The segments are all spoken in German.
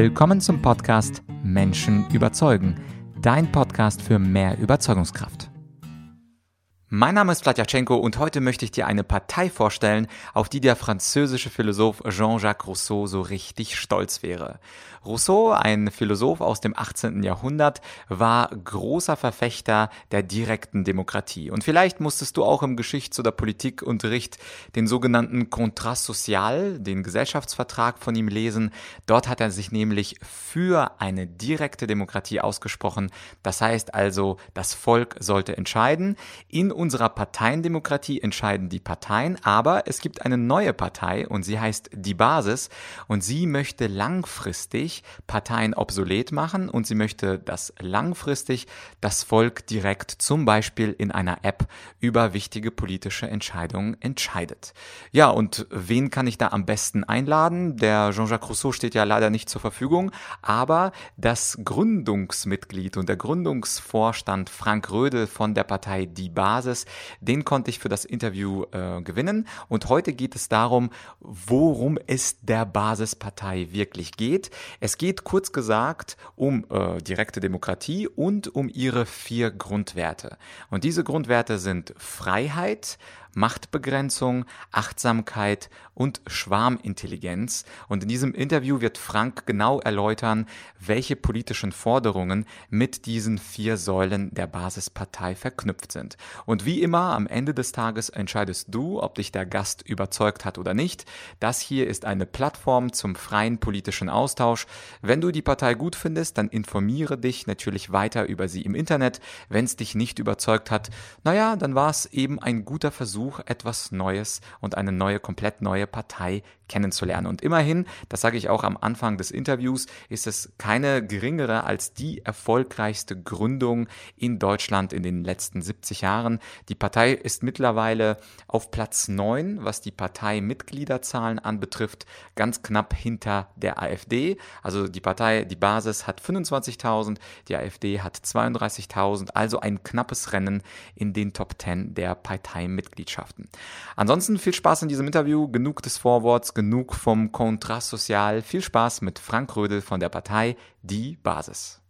Willkommen zum Podcast Menschen überzeugen, dein Podcast für mehr Überzeugungskraft. Mein Name ist Vladyachenko und heute möchte ich dir eine Partei vorstellen, auf die der französische Philosoph Jean-Jacques Rousseau so richtig stolz wäre. Rousseau, ein Philosoph aus dem 18. Jahrhundert, war großer Verfechter der direkten Demokratie. Und vielleicht musstest du auch im Geschichts- oder Politikunterricht den sogenannten Contrat social, den Gesellschaftsvertrag von ihm lesen. Dort hat er sich nämlich für eine direkte Demokratie ausgesprochen. Das heißt also, das Volk sollte entscheiden. In unserer Parteiendemokratie entscheiden die Parteien, aber es gibt eine neue Partei und sie heißt die Basis und sie möchte langfristig Parteien obsolet machen und sie möchte, dass langfristig das Volk direkt zum Beispiel in einer App über wichtige politische Entscheidungen entscheidet. Ja, und wen kann ich da am besten einladen? Der Jean-Jacques Rousseau steht ja leider nicht zur Verfügung, aber das Gründungsmitglied und der Gründungsvorstand Frank Rödel von der Partei Die Basis, den konnte ich für das Interview äh, gewinnen und heute geht es darum, worum es der Basispartei wirklich geht. Es geht kurz gesagt um äh, direkte Demokratie und um ihre vier Grundwerte. Und diese Grundwerte sind Freiheit, Machtbegrenzung, Achtsamkeit und Schwarmintelligenz. Und in diesem Interview wird Frank genau erläutern, welche politischen Forderungen mit diesen vier Säulen der Basispartei verknüpft sind. Und wie immer, am Ende des Tages entscheidest du, ob dich der Gast überzeugt hat oder nicht. Das hier ist eine Plattform zum freien politischen Austausch. Wenn du die Partei gut findest, dann informiere dich natürlich weiter über sie im Internet. Wenn es dich nicht überzeugt hat, naja, dann war es eben ein guter Versuch, Versuch, etwas Neues und eine neue, komplett neue Partei kennenzulernen. Und immerhin, das sage ich auch am Anfang des Interviews, ist es keine geringere als die erfolgreichste Gründung in Deutschland in den letzten 70 Jahren. Die Partei ist mittlerweile auf Platz 9, was die Parteimitgliederzahlen anbetrifft, ganz knapp hinter der AfD. Also die Partei, die Basis hat 25.000, die AfD hat 32.000, also ein knappes Rennen in den Top 10 der Parteimitgliedschaften. Ansonsten viel Spaß in diesem Interview, genug des Vorworts, genug vom Kontrast Sozial. Viel Spaß mit Frank Rödel von der Partei Die Basis.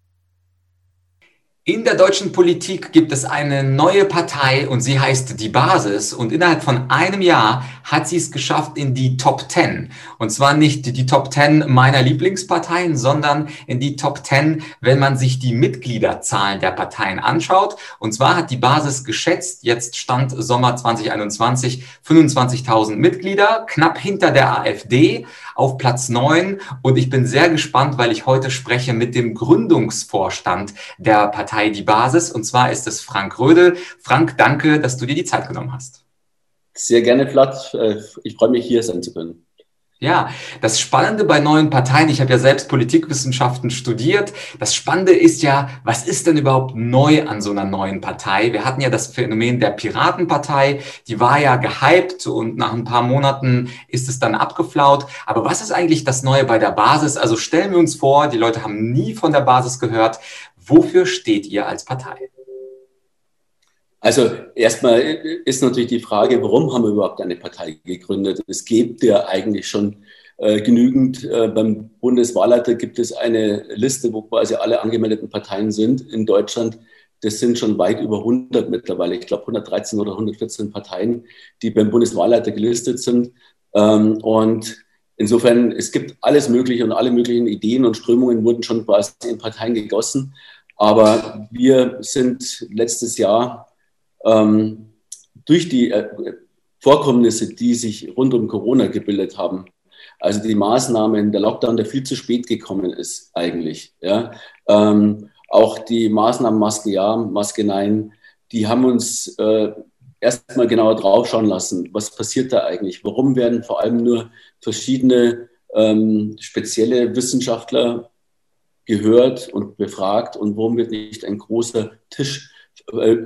In der deutschen Politik gibt es eine neue Partei und sie heißt die Basis. Und innerhalb von einem Jahr hat sie es geschafft in die Top 10. Und zwar nicht die Top 10 meiner Lieblingsparteien, sondern in die Top 10, wenn man sich die Mitgliederzahlen der Parteien anschaut. Und zwar hat die Basis geschätzt, jetzt stand Sommer 2021, 25.000 Mitglieder, knapp hinter der AfD auf Platz 9. Und ich bin sehr gespannt, weil ich heute spreche mit dem Gründungsvorstand der Partei Die Basis. Und zwar ist es Frank Rödel. Frank, danke, dass du dir die Zeit genommen hast. Sehr gerne, Vlad. Äh, ich freue mich, hier sein zu können. Ja, das Spannende bei neuen Parteien, ich habe ja selbst Politikwissenschaften studiert, das Spannende ist ja, was ist denn überhaupt neu an so einer neuen Partei? Wir hatten ja das Phänomen der Piratenpartei, die war ja gehypt und nach ein paar Monaten ist es dann abgeflaut. Aber was ist eigentlich das Neue bei der Basis? Also stellen wir uns vor, die Leute haben nie von der Basis gehört. Wofür steht ihr als Partei? Also erstmal ist natürlich die Frage, warum haben wir überhaupt eine Partei gegründet? Es gibt ja eigentlich schon äh, genügend. Äh, beim Bundeswahlleiter gibt es eine Liste, wo quasi alle angemeldeten Parteien sind in Deutschland. Das sind schon weit über 100 mittlerweile. Ich glaube 113 oder 114 Parteien, die beim Bundeswahlleiter gelistet sind. Ähm, und insofern, es gibt alles Mögliche und alle möglichen Ideen und Strömungen wurden schon quasi in Parteien gegossen. Aber wir sind letztes Jahr ähm, durch die äh, Vorkommnisse, die sich rund um Corona gebildet haben, also die Maßnahmen, der Lockdown, der viel zu spät gekommen ist eigentlich, ja, ähm, auch die Maßnahmen Maske ja, Maske nein, die haben uns äh, erstmal genauer draufschauen lassen, was passiert da eigentlich, warum werden vor allem nur verschiedene ähm, spezielle Wissenschaftler gehört und befragt und warum wird nicht ein großer Tisch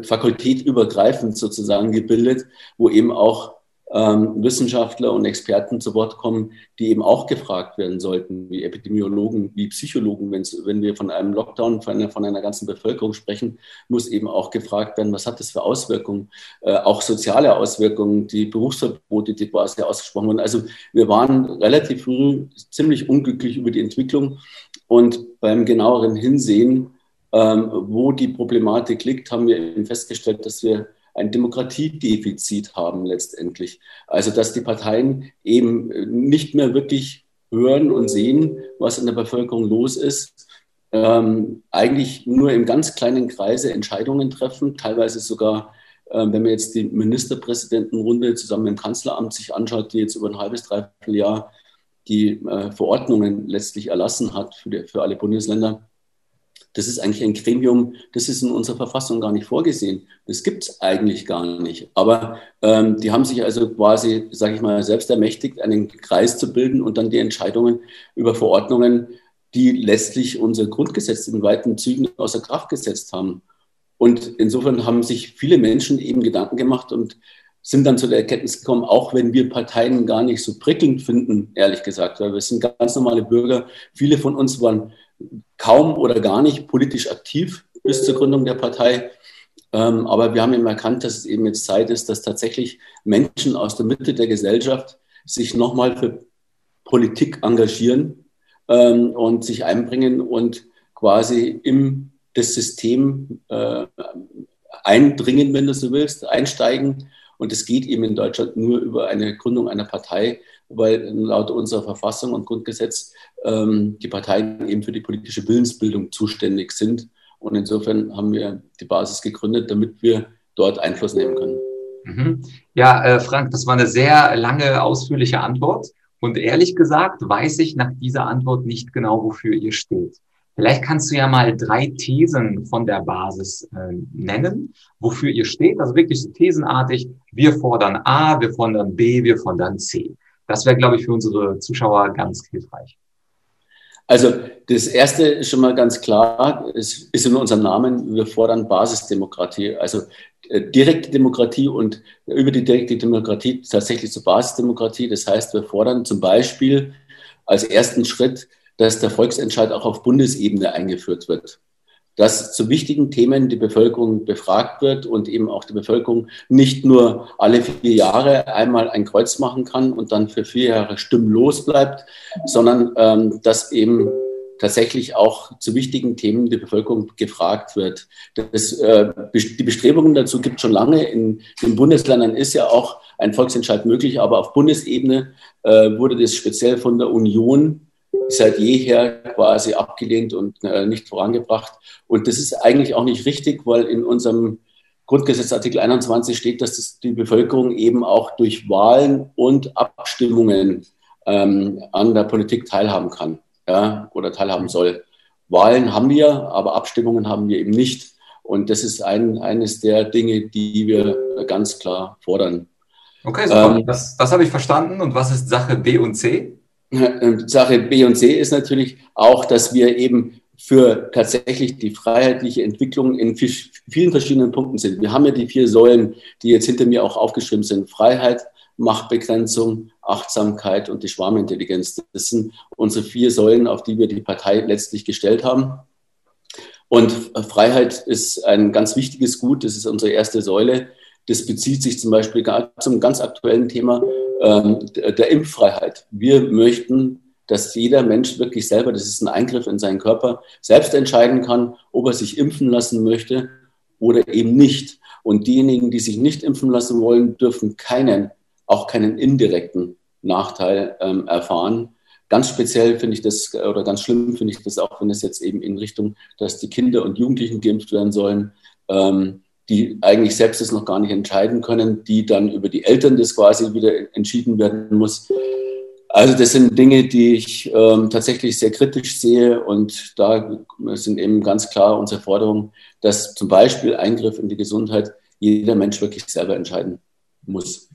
fakultätübergreifend sozusagen gebildet, wo eben auch ähm, Wissenschaftler und Experten zu Wort kommen, die eben auch gefragt werden sollten, wie Epidemiologen, wie Psychologen. wenn wir von einem Lockdown von einer, von einer, ganzen Bevölkerung sprechen, muss eben auch gefragt werden, was hat das für Auswirkungen, äh, auch soziale Auswirkungen, die Berufsverbote, die quasi ausgesprochen wurden. Also wir waren relativ früh ziemlich unglücklich über die Entwicklung Und beim genaueren Hinsehen, ähm, wo die Problematik liegt, haben wir eben festgestellt, dass wir ein Demokratiedefizit haben letztendlich. Also dass die Parteien eben nicht mehr wirklich hören und sehen, was in der Bevölkerung los ist, ähm, eigentlich nur im ganz kleinen Kreise Entscheidungen treffen, teilweise sogar, äh, wenn man jetzt die Ministerpräsidentenrunde zusammen dem Kanzleramt sich anschaut, die jetzt über ein halbes, dreiviertel Jahr die äh, Verordnungen letztlich erlassen hat für, die, für alle Bundesländer. Das ist eigentlich ein Gremium, das ist in unserer Verfassung gar nicht vorgesehen. Das gibt es eigentlich gar nicht. Aber ähm, die haben sich also quasi, sage ich mal, selbst ermächtigt, einen Kreis zu bilden und dann die Entscheidungen über Verordnungen, die letztlich unser Grundgesetz in weiten Zügen außer Kraft gesetzt haben. Und insofern haben sich viele Menschen eben Gedanken gemacht und sind dann zu der Erkenntnis gekommen, auch wenn wir Parteien gar nicht so prickelnd finden, ehrlich gesagt, weil wir sind ganz normale Bürger. Viele von uns waren kaum oder gar nicht politisch aktiv bis zur Gründung der Partei. Ähm, aber wir haben eben erkannt, dass es eben jetzt Zeit ist, dass tatsächlich Menschen aus der Mitte der Gesellschaft sich nochmal für Politik engagieren ähm, und sich einbringen und quasi in das System äh, eindringen, wenn du so willst, einsteigen und es geht eben in Deutschland nur über eine Gründung einer Partei, weil laut unserer Verfassung und Grundgesetz ähm, die Parteien eben für die politische Willensbildung zuständig sind. Und insofern haben wir die Basis gegründet, damit wir dort Einfluss nehmen können. Mhm. Ja, äh, Frank, das war eine sehr lange, ausführliche Antwort. Und ehrlich gesagt weiß ich nach dieser Antwort nicht genau, wofür ihr steht. Vielleicht kannst du ja mal drei Thesen von der Basis äh, nennen, wofür ihr steht. Also wirklich so thesenartig. Wir fordern A, wir fordern B, wir fordern C. Das wäre, glaube ich, für unsere Zuschauer ganz hilfreich. Also das Erste ist schon mal ganz klar, es ist in unserem Namen, wir fordern Basisdemokratie, also äh, direkte Demokratie und über die direkte Demokratie tatsächlich zur Basisdemokratie. Das heißt, wir fordern zum Beispiel als ersten Schritt dass der Volksentscheid auch auf Bundesebene eingeführt wird. Dass zu wichtigen Themen die Bevölkerung befragt wird und eben auch die Bevölkerung nicht nur alle vier Jahre einmal ein Kreuz machen kann und dann für vier Jahre stimmlos bleibt, sondern ähm, dass eben tatsächlich auch zu wichtigen Themen die Bevölkerung gefragt wird. Das, äh, die Bestrebungen dazu gibt es schon lange. In den Bundesländern ist ja auch ein Volksentscheid möglich, aber auf Bundesebene äh, wurde das speziell von der Union seit jeher quasi abgelehnt und äh, nicht vorangebracht. Und das ist eigentlich auch nicht richtig, weil in unserem Grundgesetz Artikel 21 steht, dass das die Bevölkerung eben auch durch Wahlen und Abstimmungen ähm, an der Politik teilhaben kann ja, oder teilhaben soll. Wahlen haben wir, aber Abstimmungen haben wir eben nicht. Und das ist ein, eines der Dinge, die wir ganz klar fordern. Okay, super. Ähm, das, das habe ich verstanden. Und was ist Sache B und C? Sache B und C ist natürlich auch, dass wir eben für tatsächlich die freiheitliche Entwicklung in vielen verschiedenen Punkten sind. Wir haben ja die vier Säulen, die jetzt hinter mir auch aufgeschrieben sind. Freiheit, Machtbegrenzung, Achtsamkeit und die Schwarmintelligenz. Das sind unsere vier Säulen, auf die wir die Partei letztlich gestellt haben. Und Freiheit ist ein ganz wichtiges Gut. Das ist unsere erste Säule. Das bezieht sich zum Beispiel zum ganz aktuellen Thema ähm, der Impffreiheit. Wir möchten, dass jeder Mensch wirklich selber, das ist ein Eingriff in seinen Körper, selbst entscheiden kann, ob er sich impfen lassen möchte oder eben nicht. Und diejenigen, die sich nicht impfen lassen wollen, dürfen keinen, auch keinen indirekten Nachteil ähm, erfahren. Ganz speziell finde ich das, oder ganz schlimm finde ich das auch, wenn es jetzt eben in Richtung, dass die Kinder und Jugendlichen geimpft werden sollen. Ähm, die eigentlich selbst das noch gar nicht entscheiden können, die dann über die Eltern das quasi wieder entschieden werden muss. Also das sind Dinge, die ich ähm, tatsächlich sehr kritisch sehe und da sind eben ganz klar unsere Forderungen, dass zum Beispiel Eingriff in die Gesundheit jeder Mensch wirklich selber entscheiden muss.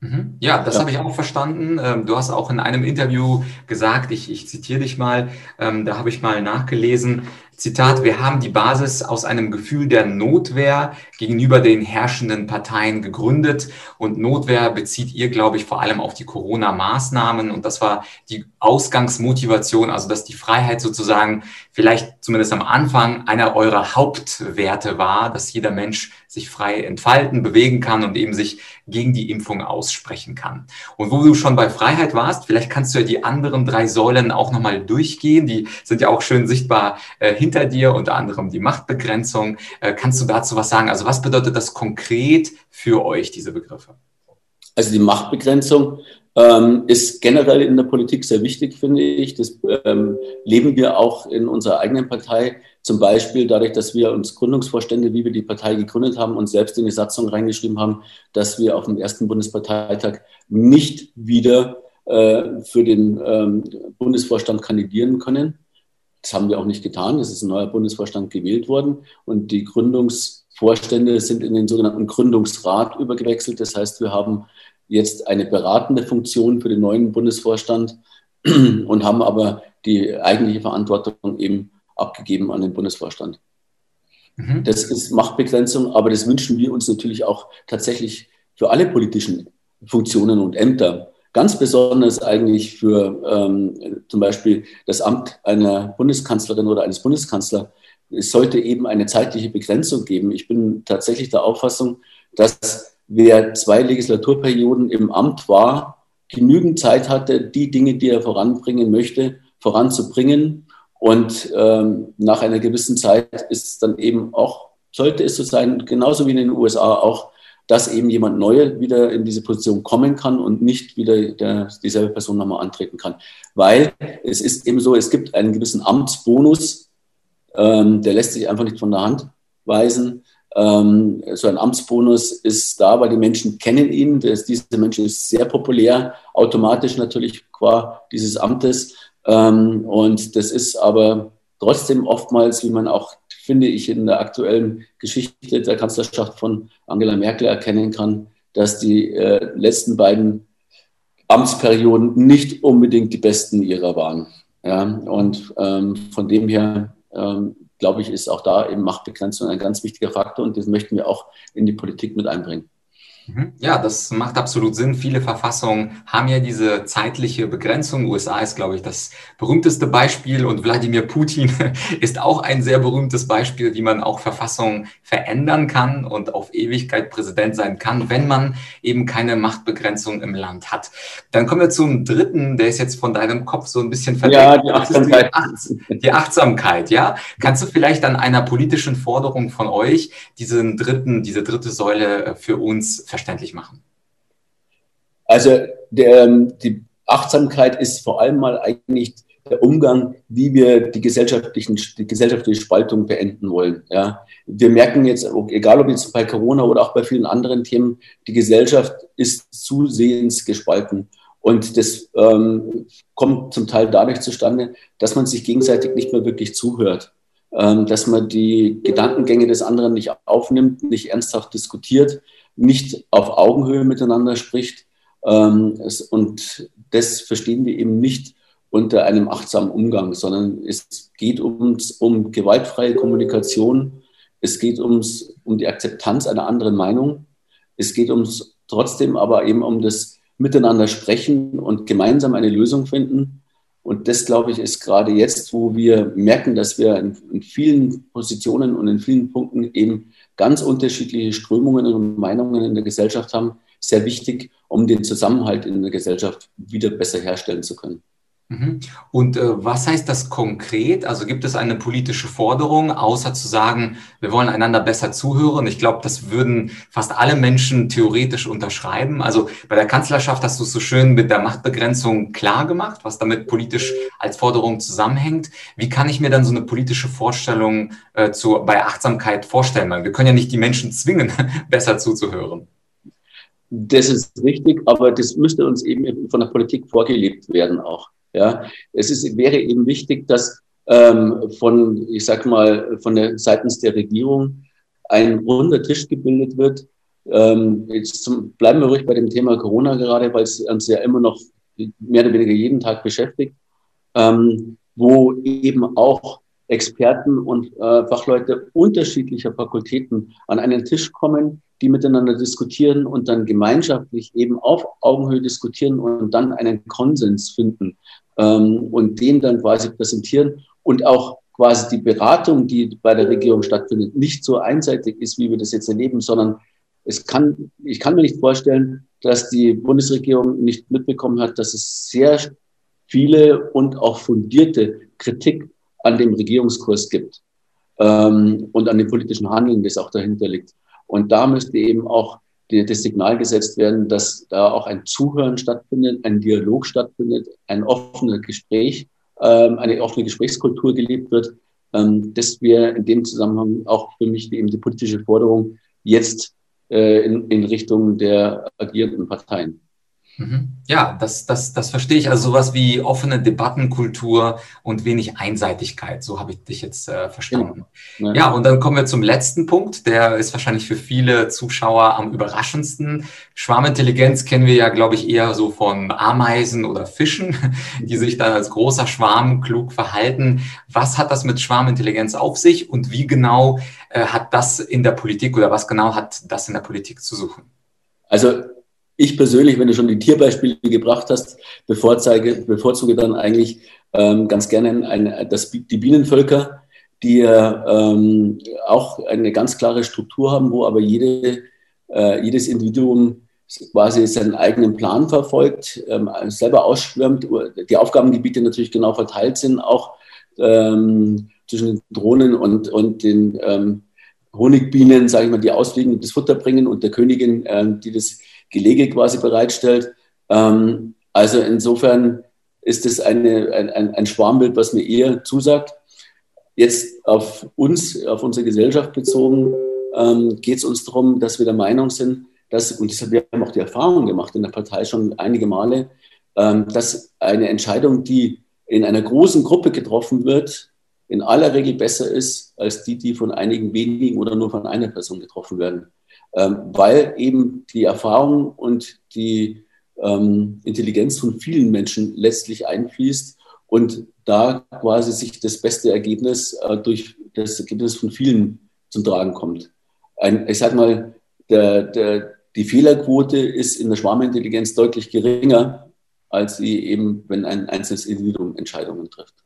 Mhm. Ja, das ja. habe ich auch verstanden. Ähm, du hast auch in einem Interview gesagt, ich, ich zitiere dich mal, ähm, da habe ich mal nachgelesen, Zitat, wir haben die Basis aus einem Gefühl der Notwehr gegenüber den herrschenden Parteien gegründet. Und Notwehr bezieht ihr, glaube ich, vor allem auf die Corona-Maßnahmen. Und das war die Ausgangsmotivation, also dass die Freiheit sozusagen vielleicht zumindest am Anfang einer eurer Hauptwerte war, dass jeder Mensch sich frei entfalten, bewegen kann und eben sich gegen die Impfung aussprechen kann. Und wo du schon bei Freiheit warst, vielleicht kannst du ja die anderen drei Säulen auch nochmal durchgehen. Die sind ja auch schön sichtbar äh, hinter dir, unter anderem die Machtbegrenzung. Äh, kannst du dazu was sagen? Also was bedeutet das konkret für euch, diese Begriffe? Also die Machtbegrenzung ähm, ist generell in der Politik sehr wichtig, finde ich. Das ähm, leben wir auch in unserer eigenen Partei. Zum Beispiel dadurch, dass wir uns Gründungsvorstände, wie wir die Partei gegründet haben, und selbst in die Satzung reingeschrieben haben, dass wir auf dem ersten Bundesparteitag nicht wieder äh, für den ähm, Bundesvorstand kandidieren können. Das haben wir auch nicht getan. Es ist ein neuer Bundesvorstand gewählt worden und die Gründungsvorstände sind in den sogenannten Gründungsrat übergewechselt. Das heißt, wir haben jetzt eine beratende Funktion für den neuen Bundesvorstand und haben aber die eigentliche Verantwortung eben abgegeben an den Bundesvorstand. Mhm. Das ist Machtbegrenzung, aber das wünschen wir uns natürlich auch tatsächlich für alle politischen Funktionen und Ämter. Ganz besonders eigentlich für ähm, zum Beispiel das Amt einer Bundeskanzlerin oder eines Bundeskanzlers. Es sollte eben eine zeitliche Begrenzung geben. Ich bin tatsächlich der Auffassung, dass wer zwei Legislaturperioden im Amt war, genügend Zeit hatte, die Dinge, die er voranbringen möchte, voranzubringen. Und ähm, nach einer gewissen Zeit ist es dann eben auch, sollte es so sein, genauso wie in den USA auch, dass eben jemand Neuer wieder in diese Position kommen kann und nicht wieder der, dieselbe Person nochmal antreten kann. Weil es ist eben so, es gibt einen gewissen Amtsbonus, ähm, der lässt sich einfach nicht von der Hand weisen. Ähm, so ein Amtsbonus ist da, weil die Menschen kennen ihn. Das, diese Menschen ist sehr populär, automatisch natürlich qua dieses Amtes. Ähm, und das ist aber trotzdem oftmals, wie man auch, finde ich, in der aktuellen Geschichte der Kanzlerschaft von Angela Merkel erkennen kann, dass die äh, letzten beiden Amtsperioden nicht unbedingt die besten ihrer waren. Ja, und ähm, von dem her ähm, glaube ich, ist auch da eben Machtbegrenzung ein ganz wichtiger Faktor und das möchten wir auch in die Politik mit einbringen. Mhm. Ja, das macht absolut Sinn. Viele Verfassungen haben ja diese zeitliche Begrenzung. USA ist, glaube ich, das berühmteste Beispiel und Wladimir Putin ist auch ein sehr berühmtes Beispiel, wie man auch Verfassungen verändern kann und auf Ewigkeit Präsident sein kann, wenn man eben keine Machtbegrenzung im Land hat. Dann kommen wir zum dritten, der ist jetzt von deinem Kopf so ein bisschen verdeckt. Ja, die Achtsamkeit. Die Achtsamkeit, ja. Kannst du vielleicht an einer politischen Forderung von euch diesen dritten, diese dritte Säule äh, für uns verständlich machen? Also der, ähm, die Achtsamkeit ist vor allem mal eigentlich der Umgang, wie wir die, gesellschaftlichen, die gesellschaftliche Spaltung beenden wollen. Ja. Wir merken jetzt, egal ob jetzt bei Corona oder auch bei vielen anderen Themen, die Gesellschaft ist zusehends gespalten. Und das ähm, kommt zum Teil dadurch zustande, dass man sich gegenseitig nicht mehr wirklich zuhört, ähm, dass man die Gedankengänge des anderen nicht aufnimmt, nicht ernsthaft diskutiert, nicht auf Augenhöhe miteinander spricht. Ähm, es, und das verstehen wir eben nicht unter einem achtsamen Umgang, sondern es geht ums, um gewaltfreie Kommunikation, es geht ums, um die Akzeptanz einer anderen Meinung, es geht ums trotzdem aber eben um das Miteinander sprechen und gemeinsam eine Lösung finden. Und das, glaube ich, ist gerade jetzt, wo wir merken, dass wir in, in vielen Positionen und in vielen Punkten eben ganz unterschiedliche Strömungen und Meinungen in der Gesellschaft haben, sehr wichtig, um den Zusammenhalt in der Gesellschaft wieder besser herstellen zu können. Mhm. Und äh, was heißt das konkret? Also gibt es eine politische Forderung, außer zu sagen, wir wollen einander besser zuhören? Ich glaube, das würden fast alle Menschen theoretisch unterschreiben. Also bei der Kanzlerschaft hast du es so schön mit der Machtbegrenzung klar gemacht, was damit politisch als Forderung zusammenhängt. Wie kann ich mir dann so eine politische Vorstellung äh, zu, bei Achtsamkeit vorstellen? Weil wir können ja nicht die Menschen zwingen, besser zuzuhören. Das ist richtig, aber das müsste uns eben von der Politik vorgelebt werden auch. Ja, es ist, wäre eben wichtig, dass ähm, von, ich sag mal, von der seitens der Regierung ein runder Tisch gebildet wird. Ähm, jetzt zum, bleiben wir ruhig bei dem Thema Corona gerade, weil es uns ja immer noch mehr oder weniger jeden Tag beschäftigt, ähm, wo eben auch Experten und äh, Fachleute unterschiedlicher Fakultäten an einen Tisch kommen, die miteinander diskutieren und dann gemeinschaftlich eben auf Augenhöhe diskutieren und dann einen Konsens finden ähm, und den dann quasi präsentieren und auch quasi die Beratung, die bei der Regierung stattfindet, nicht so einseitig ist, wie wir das jetzt erleben, sondern es kann, ich kann mir nicht vorstellen, dass die Bundesregierung nicht mitbekommen hat, dass es sehr viele und auch fundierte Kritik an dem Regierungskurs gibt ähm, und an dem politischen Handeln, das auch dahinter liegt. Und da müsste eben auch die, das Signal gesetzt werden, dass da auch ein Zuhören stattfindet, ein Dialog stattfindet, ein offenes Gespräch, ähm, eine offene Gesprächskultur gelebt wird. Ähm, das wäre in dem Zusammenhang auch für mich eben die politische Forderung jetzt äh, in, in Richtung der agierenden Parteien. Mhm. Ja, das, das, das verstehe ich. Also sowas wie offene Debattenkultur und wenig Einseitigkeit. So habe ich dich jetzt äh, verstanden. Ja. ja, und dann kommen wir zum letzten Punkt. Der ist wahrscheinlich für viele Zuschauer am überraschendsten. Schwarmintelligenz kennen wir ja, glaube ich, eher so von Ameisen oder Fischen, die sich dann als großer Schwarm klug verhalten. Was hat das mit Schwarmintelligenz auf sich und wie genau äh, hat das in der Politik oder was genau hat das in der Politik zu suchen? Also ich persönlich, wenn du schon die Tierbeispiele gebracht hast, bevorzuge, bevorzuge dann eigentlich ähm, ganz gerne ein, das, die Bienenvölker, die ähm, auch eine ganz klare Struktur haben, wo aber jede, äh, jedes Individuum quasi seinen eigenen Plan verfolgt, ähm, selber ausschwärmt, die Aufgabengebiete natürlich genau verteilt sind, auch ähm, zwischen den Drohnen und, und den ähm, Honigbienen, sage ich mal, die ausfliegen und das Futter bringen und der Königin, ähm, die das Gelege quasi bereitstellt. Ähm, also insofern ist es eine, ein, ein Schwarmbild, was mir eher zusagt. Jetzt auf uns, auf unsere Gesellschaft bezogen, ähm, geht es uns darum, dass wir der Meinung sind, dass, und das, wir haben auch die Erfahrung gemacht in der Partei schon einige Male, ähm, dass eine Entscheidung, die in einer großen Gruppe getroffen wird, in aller Regel besser ist als die, die von einigen wenigen oder nur von einer Person getroffen werden. Ähm, weil eben die Erfahrung und die ähm, Intelligenz von vielen Menschen letztlich einfließt und da quasi sich das beste Ergebnis äh, durch das Ergebnis von vielen zum Tragen kommt. Ein, ich sage mal, der, der, die Fehlerquote ist in der Schwarmintelligenz deutlich geringer, als sie eben, wenn ein einzelnes Individuum Entscheidungen trifft.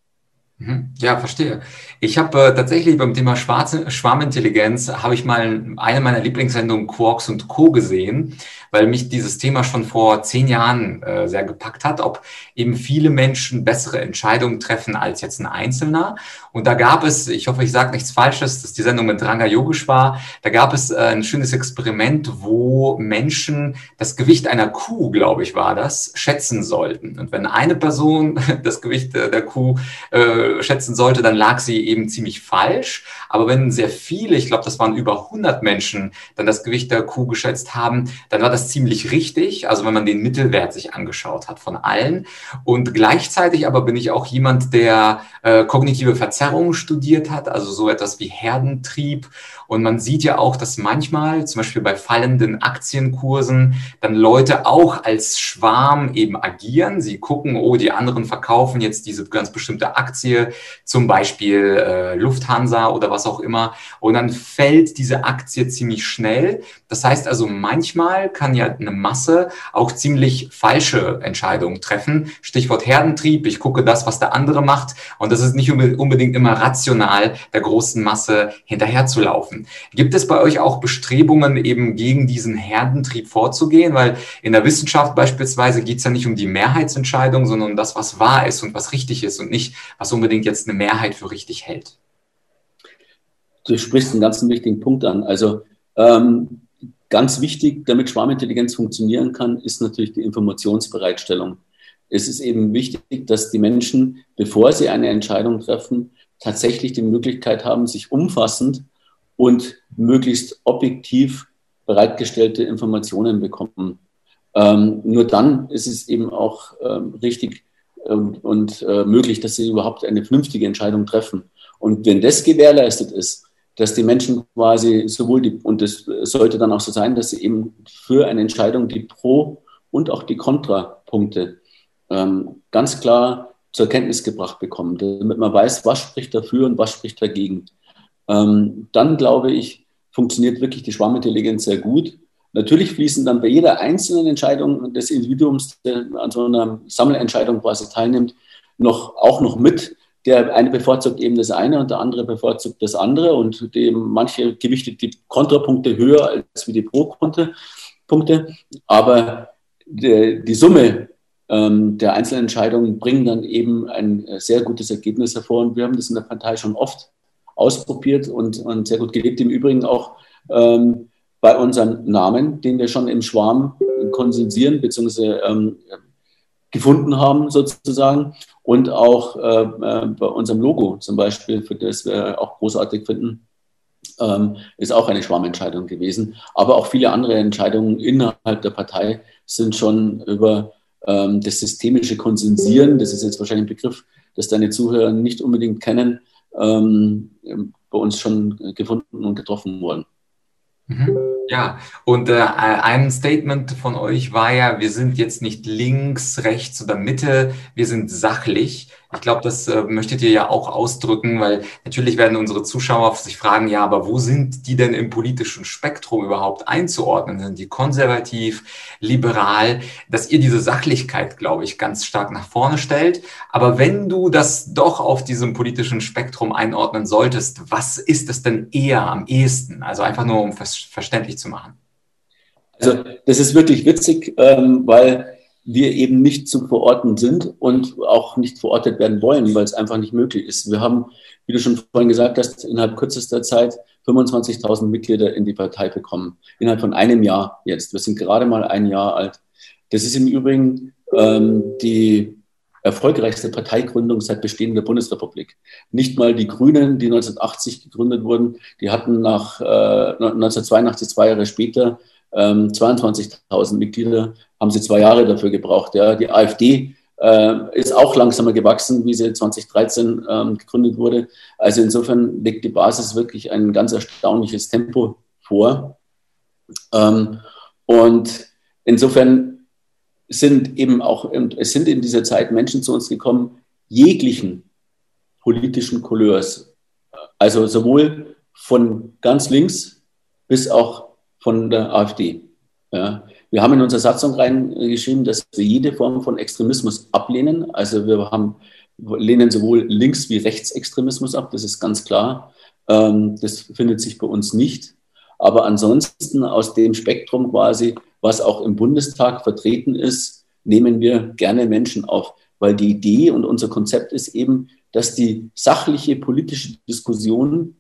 Mhm. Ja, verstehe. Ich habe äh, tatsächlich beim Thema Schwarze, Schwarmintelligenz habe ich mal eine meiner Lieblingssendungen Quarks und Co. gesehen, weil mich dieses Thema schon vor zehn Jahren äh, sehr gepackt hat, ob eben viele Menschen bessere Entscheidungen treffen als jetzt ein Einzelner. Und da gab es, ich hoffe, ich sage nichts Falsches, dass die Sendung mit Ranga Yogisch war, da gab es äh, ein schönes Experiment, wo Menschen das Gewicht einer Kuh, glaube ich, war das, schätzen sollten. Und wenn eine Person das Gewicht äh, der Kuh äh, schätzen sollte, dann lag sie eben ziemlich falsch. Aber wenn sehr viele, ich glaube, das waren über 100 Menschen, dann das Gewicht der Kuh geschätzt haben, dann war das ziemlich richtig. Also wenn man den Mittelwert sich angeschaut hat von allen. Und gleichzeitig aber bin ich auch jemand, der äh, kognitive Verzerrungen studiert hat, also so etwas wie Herdentrieb. Und man sieht ja auch, dass manchmal, zum Beispiel bei fallenden Aktienkursen, dann Leute auch als Schwarm eben agieren. Sie gucken, oh, die anderen verkaufen jetzt diese ganz bestimmte Aktie zum Beispiel äh, Lufthansa oder was auch immer. Und dann fällt diese Aktie ziemlich schnell. Das heißt also, manchmal kann ja eine Masse auch ziemlich falsche Entscheidungen treffen. Stichwort Herdentrieb. Ich gucke das, was der andere macht. Und das ist nicht unbedingt immer rational, der großen Masse hinterherzulaufen. Gibt es bei euch auch Bestrebungen, eben gegen diesen Herdentrieb vorzugehen? Weil in der Wissenschaft beispielsweise geht es ja nicht um die Mehrheitsentscheidung, sondern um das, was wahr ist und was richtig ist und nicht, was unbedingt unbedingt jetzt eine Mehrheit für richtig hält. Du sprichst einen ganz wichtigen Punkt an. Also ähm, ganz wichtig, damit Schwarmintelligenz funktionieren kann, ist natürlich die Informationsbereitstellung. Es ist eben wichtig, dass die Menschen, bevor sie eine Entscheidung treffen, tatsächlich die Möglichkeit haben, sich umfassend und möglichst objektiv bereitgestellte Informationen bekommen. Ähm, nur dann ist es eben auch ähm, richtig, und, und äh, möglich, dass sie überhaupt eine vernünftige Entscheidung treffen. Und wenn das gewährleistet ist, dass die Menschen quasi sowohl die, und das sollte dann auch so sein, dass sie eben für eine Entscheidung die Pro- und auch die Kontrapunkte ähm, ganz klar zur Kenntnis gebracht bekommen, damit man weiß, was spricht dafür und was spricht dagegen. Ähm, dann glaube ich, funktioniert wirklich die Schwarmintelligenz sehr gut. Natürlich fließen dann bei jeder einzelnen Entscheidung des Individuums, der an so einer Sammelentscheidung quasi teilnimmt, noch, auch noch mit. Der eine bevorzugt eben das eine und der andere bevorzugt das andere und dem manche gewichtet die Kontrapunkte höher als wie die Pro-Punkte. Aber die, die Summe ähm, der einzelnen Entscheidungen bringen dann eben ein sehr gutes Ergebnis hervor. Und wir haben das in der Partei schon oft ausprobiert und, und sehr gut gelebt. Im Übrigen auch ähm, bei unserem Namen, den wir schon im Schwarm konsensieren bzw. Ähm, gefunden haben sozusagen und auch äh, äh, bei unserem Logo zum Beispiel, für das wir auch großartig finden, ähm, ist auch eine Schwarmentscheidung gewesen. Aber auch viele andere Entscheidungen innerhalb der Partei sind schon über ähm, das systemische Konsensieren, das ist jetzt wahrscheinlich ein Begriff, das deine Zuhörer nicht unbedingt kennen, ähm, bei uns schon gefunden und getroffen worden. Mhm. Ja, und äh, ein Statement von euch war ja, wir sind jetzt nicht links, rechts oder Mitte, wir sind sachlich. Ich glaube, das äh, möchtet ihr ja auch ausdrücken, weil natürlich werden unsere Zuschauer sich fragen, ja, aber wo sind die denn im politischen Spektrum überhaupt einzuordnen? Sind die konservativ, liberal? Dass ihr diese Sachlichkeit, glaube ich, ganz stark nach vorne stellt. Aber wenn du das doch auf diesem politischen Spektrum einordnen solltest, was ist es denn eher am ehesten? Also einfach nur, um verständlich zu machen. Also das ist wirklich witzig, ähm, weil wir eben nicht zu verorten sind und auch nicht verortet werden wollen, weil es einfach nicht möglich ist. Wir haben, wie du schon vorhin gesagt hast, innerhalb kürzester Zeit 25.000 Mitglieder in die Partei bekommen. Innerhalb von einem Jahr jetzt. Wir sind gerade mal ein Jahr alt. Das ist im Übrigen ähm, die erfolgreichste Parteigründung seit Bestehen der Bundesrepublik. Nicht mal die Grünen, die 1980 gegründet wurden, die hatten nach äh, 1982, zwei Jahre später, ähm, 22.000 Mitglieder, haben sie zwei Jahre dafür gebraucht. Ja. Die AfD äh, ist auch langsamer gewachsen, wie sie 2013 ähm, gegründet wurde. Also insofern legt die Basis wirklich ein ganz erstaunliches Tempo vor. Ähm, und insofern sind eben auch, es sind in dieser Zeit Menschen zu uns gekommen, jeglichen politischen Couleurs. Also sowohl von ganz links bis auch von der AfD. Ja. Wir haben in unsere Satzung reingeschrieben, dass wir jede Form von Extremismus ablehnen. Also wir haben, lehnen sowohl Links- wie Rechtsextremismus ab, das ist ganz klar. Ähm, das findet sich bei uns nicht. Aber ansonsten aus dem Spektrum quasi, was auch im Bundestag vertreten ist, nehmen wir gerne Menschen auf. Weil die Idee und unser Konzept ist eben, dass die sachliche politische Diskussion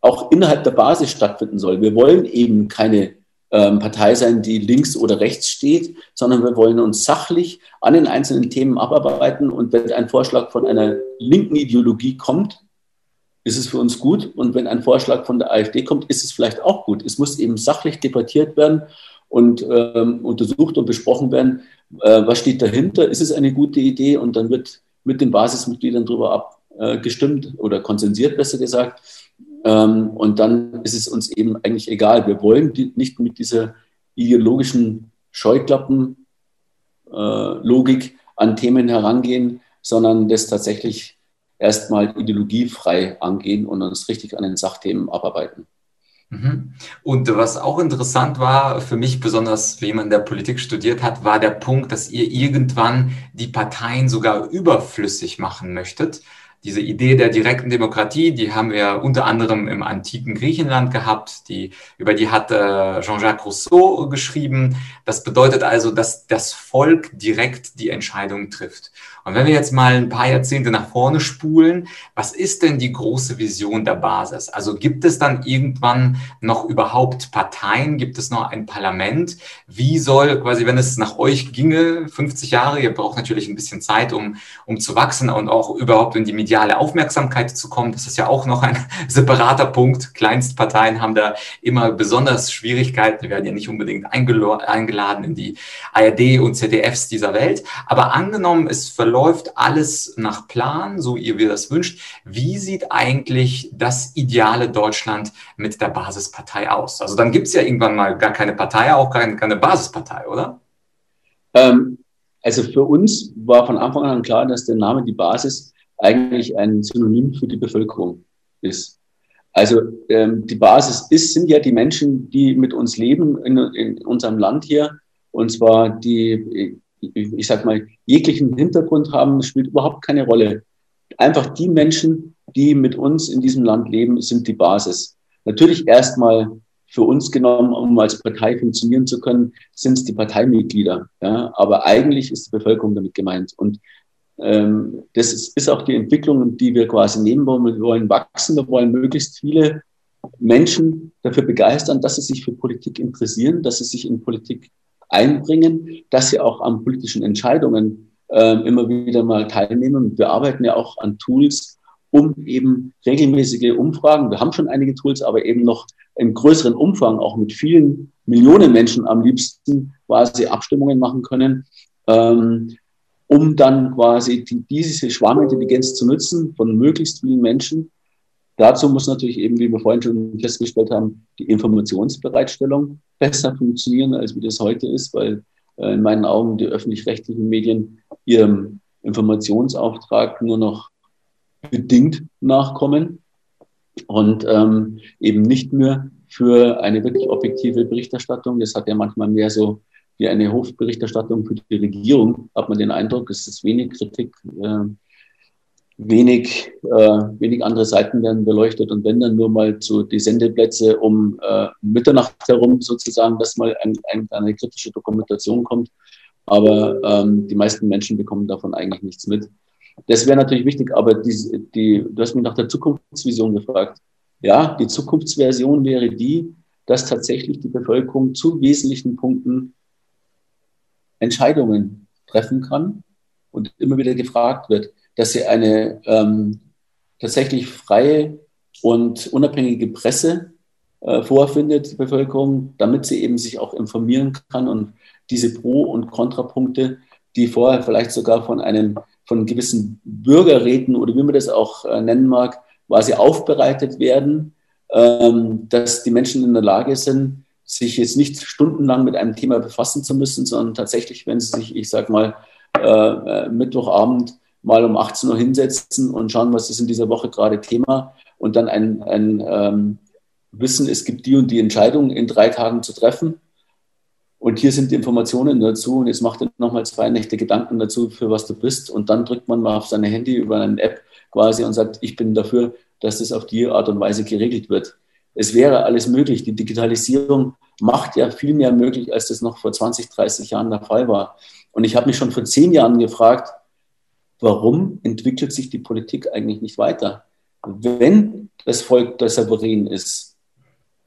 auch innerhalb der Basis stattfinden soll. Wir wollen eben keine ähm, Partei sein, die links oder rechts steht, sondern wir wollen uns sachlich an den einzelnen Themen abarbeiten. Und wenn ein Vorschlag von einer linken Ideologie kommt, ist es für uns gut. Und wenn ein Vorschlag von der AfD kommt, ist es vielleicht auch gut. Es muss eben sachlich debattiert werden und ähm, untersucht und besprochen werden, äh, was steht dahinter, ist es eine gute Idee und dann wird mit den Basismitgliedern darüber abgestimmt äh, oder konsensiert, besser gesagt. Ähm, und dann ist es uns eben eigentlich egal. Wir wollen die, nicht mit dieser ideologischen Scheuklappen-Logik äh, an Themen herangehen, sondern das tatsächlich erstmal ideologiefrei angehen und uns richtig an den Sachthemen abarbeiten. Mhm. Und was auch interessant war, für mich besonders, wie jemand der Politik studiert hat, war der Punkt, dass ihr irgendwann die Parteien sogar überflüssig machen möchtet diese Idee der direkten Demokratie, die haben wir unter anderem im antiken Griechenland gehabt, die, über die hat äh, Jean-Jacques Rousseau geschrieben. Das bedeutet also, dass das Volk direkt die Entscheidung trifft. Und wenn wir jetzt mal ein paar Jahrzehnte nach vorne spulen, was ist denn die große Vision der Basis? Also gibt es dann irgendwann noch überhaupt Parteien? Gibt es noch ein Parlament? Wie soll quasi, wenn es nach euch ginge, 50 Jahre, ihr braucht natürlich ein bisschen Zeit, um, um zu wachsen und auch überhaupt in die mediale Aufmerksamkeit zu kommen. Das ist ja auch noch ein separater Punkt. Kleinstparteien haben da immer besonders Schwierigkeiten. Die werden ja nicht unbedingt eingeladen in die ARD und ZDFs dieser Welt. Aber angenommen, es verläuft läuft alles nach Plan, so ihr wir das wünscht. Wie sieht eigentlich das ideale Deutschland mit der Basispartei aus? Also dann gibt es ja irgendwann mal gar keine Partei, auch keine, keine Basispartei, oder? Ähm, Also für uns war von Anfang an klar, dass der Name die Basis eigentlich ein Synonym für die Bevölkerung ist. Also ähm, die Basis ist, sind ja die Menschen, die mit uns leben in, in unserem Land hier. Und zwar die, ich, sag mal, jeglichen Hintergrund haben, spielt überhaupt keine Rolle. Einfach die Menschen, die mit uns in diesem Land leben, sind die Basis. Natürlich erstmal für uns genommen, um als Partei funktionieren zu können, sind es die Parteimitglieder. Ja? Aber eigentlich ist die Bevölkerung damit gemeint. Und ähm, das ist, ist auch die Entwicklung, die wir quasi nehmen wollen. Wir wollen wachsen, wir wollen möglichst viele Menschen dafür begeistern, dass sie sich für Politik interessieren, dass sie sich in Politik einbringen, dass sie auch an politischen Entscheidungen äh, immer wieder mal teilnehmen. Wir arbeiten ja auch an Tools, um eben regelmäßige Umfragen, wir haben schon einige Tools, aber eben noch im größeren Umfang, auch mit vielen Millionen Menschen am liebsten quasi Abstimmungen machen können, ähm, um dann quasi die, diese Schwarmintelligenz zu nutzen von möglichst vielen Menschen. Dazu muss natürlich eben, wie wir vorhin schon festgestellt haben, die Informationsbereitstellung besser funktionieren, als wie das heute ist, weil äh, in meinen Augen die öffentlich-rechtlichen Medien ihrem Informationsauftrag nur noch bedingt nachkommen und ähm, eben nicht mehr für eine wirklich objektive Berichterstattung. Das hat ja manchmal mehr so wie eine Hofberichterstattung für die Regierung, hat man den Eindruck, es ist wenig Kritik, äh, wenig, äh, wenig andere Seiten werden beleuchtet und wenn dann nur mal zu die Sendeplätze um äh, Mitternacht herum sozusagen, dass mal ein, ein, eine kritische Dokumentation kommt. Aber ähm, die meisten Menschen bekommen davon eigentlich nichts mit. Das wäre natürlich wichtig, aber die, die, du hast mich nach der Zukunftsvision gefragt. Ja, die Zukunftsversion wäre die, dass tatsächlich die Bevölkerung zu wesentlichen Punkten Entscheidungen treffen kann und immer wieder gefragt wird, dass sie eine ähm, tatsächlich freie und unabhängige Presse äh, vorfindet, die Bevölkerung, damit sie eben sich auch informieren kann und diese Pro- und Kontrapunkte, die vorher vielleicht sogar von einem von gewissen Bürgerräten oder wie man das auch äh, nennen mag, quasi aufbereitet werden, ähm, dass die Menschen in der Lage sind, sich jetzt nicht stundenlang mit einem Thema befassen zu müssen, sondern tatsächlich, wenn sie sich, ich sag mal, äh, äh Mittwochabend mal um 18 Uhr hinsetzen und schauen, was ist in dieser Woche gerade Thema und dann ein, ein ähm, Wissen, es gibt die und die Entscheidung in drei Tagen zu treffen und hier sind die Informationen dazu und jetzt macht er nochmal zwei Nächte Gedanken dazu, für was du bist. Und dann drückt man mal auf seine Handy über eine App quasi und sagt, ich bin dafür, dass das auf die Art und Weise geregelt wird. Es wäre alles möglich. Die Digitalisierung macht ja viel mehr möglich, als das noch vor 20, 30 Jahren der Fall war. Und ich habe mich schon vor zehn Jahren gefragt, warum entwickelt sich die Politik eigentlich nicht weiter? Wenn das Volk der souverän ist,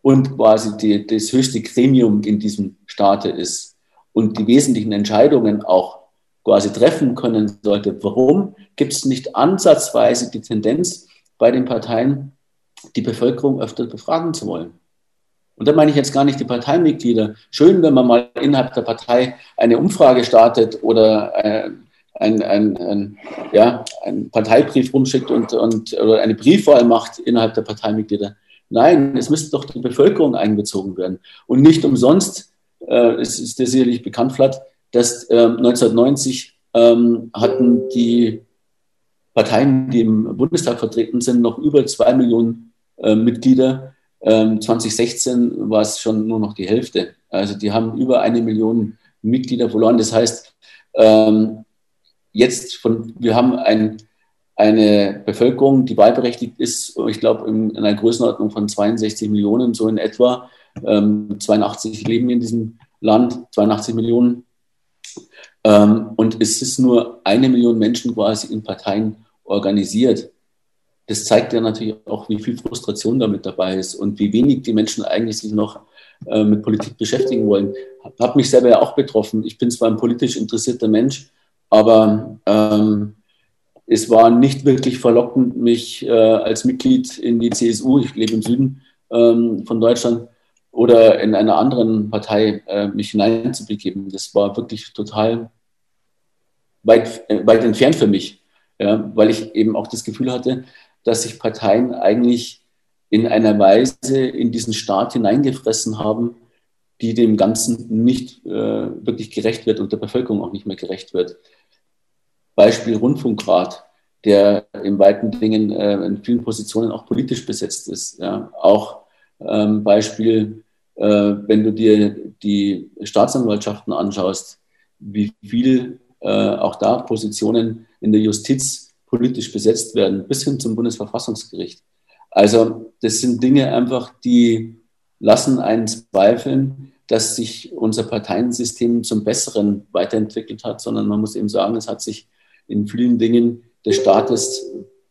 und quasi die, das höchste Gremium in diesem Staate ist und die wesentlichen Entscheidungen auch quasi treffen können sollte. Warum gibt es nicht ansatzweise die Tendenz bei den Parteien, die Bevölkerung öfter befragen zu wollen? Und da meine ich jetzt gar nicht die Parteimitglieder. Schön, wenn man mal innerhalb der Partei eine Umfrage startet oder äh, ein, ein, ein, ja, einen Parteibrief rumschickt und, und, oder eine Briefwahl macht innerhalb der Parteimitglieder. Nein, es müsste doch die Bevölkerung einbezogen werden. Und nicht umsonst, äh, es ist dir sicherlich bekannt, Flat, dass äh, 1990 ähm, hatten die Parteien, die im Bundestag vertreten sind, noch über zwei Millionen äh, Mitglieder. Ähm, 2016 war es schon nur noch die Hälfte. Also die haben über eine Million Mitglieder verloren. Das heißt, ähm, jetzt von, wir haben ein eine Bevölkerung, die wahlberechtigt ist, ich glaube, in, einer Größenordnung von 62 Millionen, so in etwa. Ähm, 82 leben in diesem Land, 82 Millionen. Ähm, und es ist nur eine Million Menschen quasi in Parteien organisiert. Das zeigt ja natürlich auch, wie viel Frustration damit dabei ist und wie wenig die Menschen eigentlich sich noch äh, mit Politik beschäftigen wollen. Hat mich selber ja auch betroffen. Ich bin zwar ein politisch interessierter Mensch, aber ähm, es war nicht wirklich verlockend, mich äh, als Mitglied in die CSU, ich lebe im Süden ähm, von Deutschland, oder in einer anderen Partei äh, mich hineinzubegeben. Das war wirklich total weit, äh, weit entfernt für mich, ja, weil ich eben auch das Gefühl hatte, dass sich Parteien eigentlich in einer Weise in diesen Staat hineingefressen haben, die dem Ganzen nicht äh, wirklich gerecht wird und der Bevölkerung auch nicht mehr gerecht wird. Beispiel Rundfunkrat, der in weiten Dingen äh, in vielen Positionen auch politisch besetzt ist. Ja. Auch ähm, Beispiel, äh, wenn du dir die Staatsanwaltschaften anschaust, wie viel äh, auch da Positionen in der Justiz politisch besetzt werden, bis hin zum Bundesverfassungsgericht. Also das sind Dinge einfach, die lassen einen zweifeln, dass sich unser Parteiensystem zum Besseren weiterentwickelt hat, sondern man muss eben sagen, es hat sich in vielen Dingen des Staates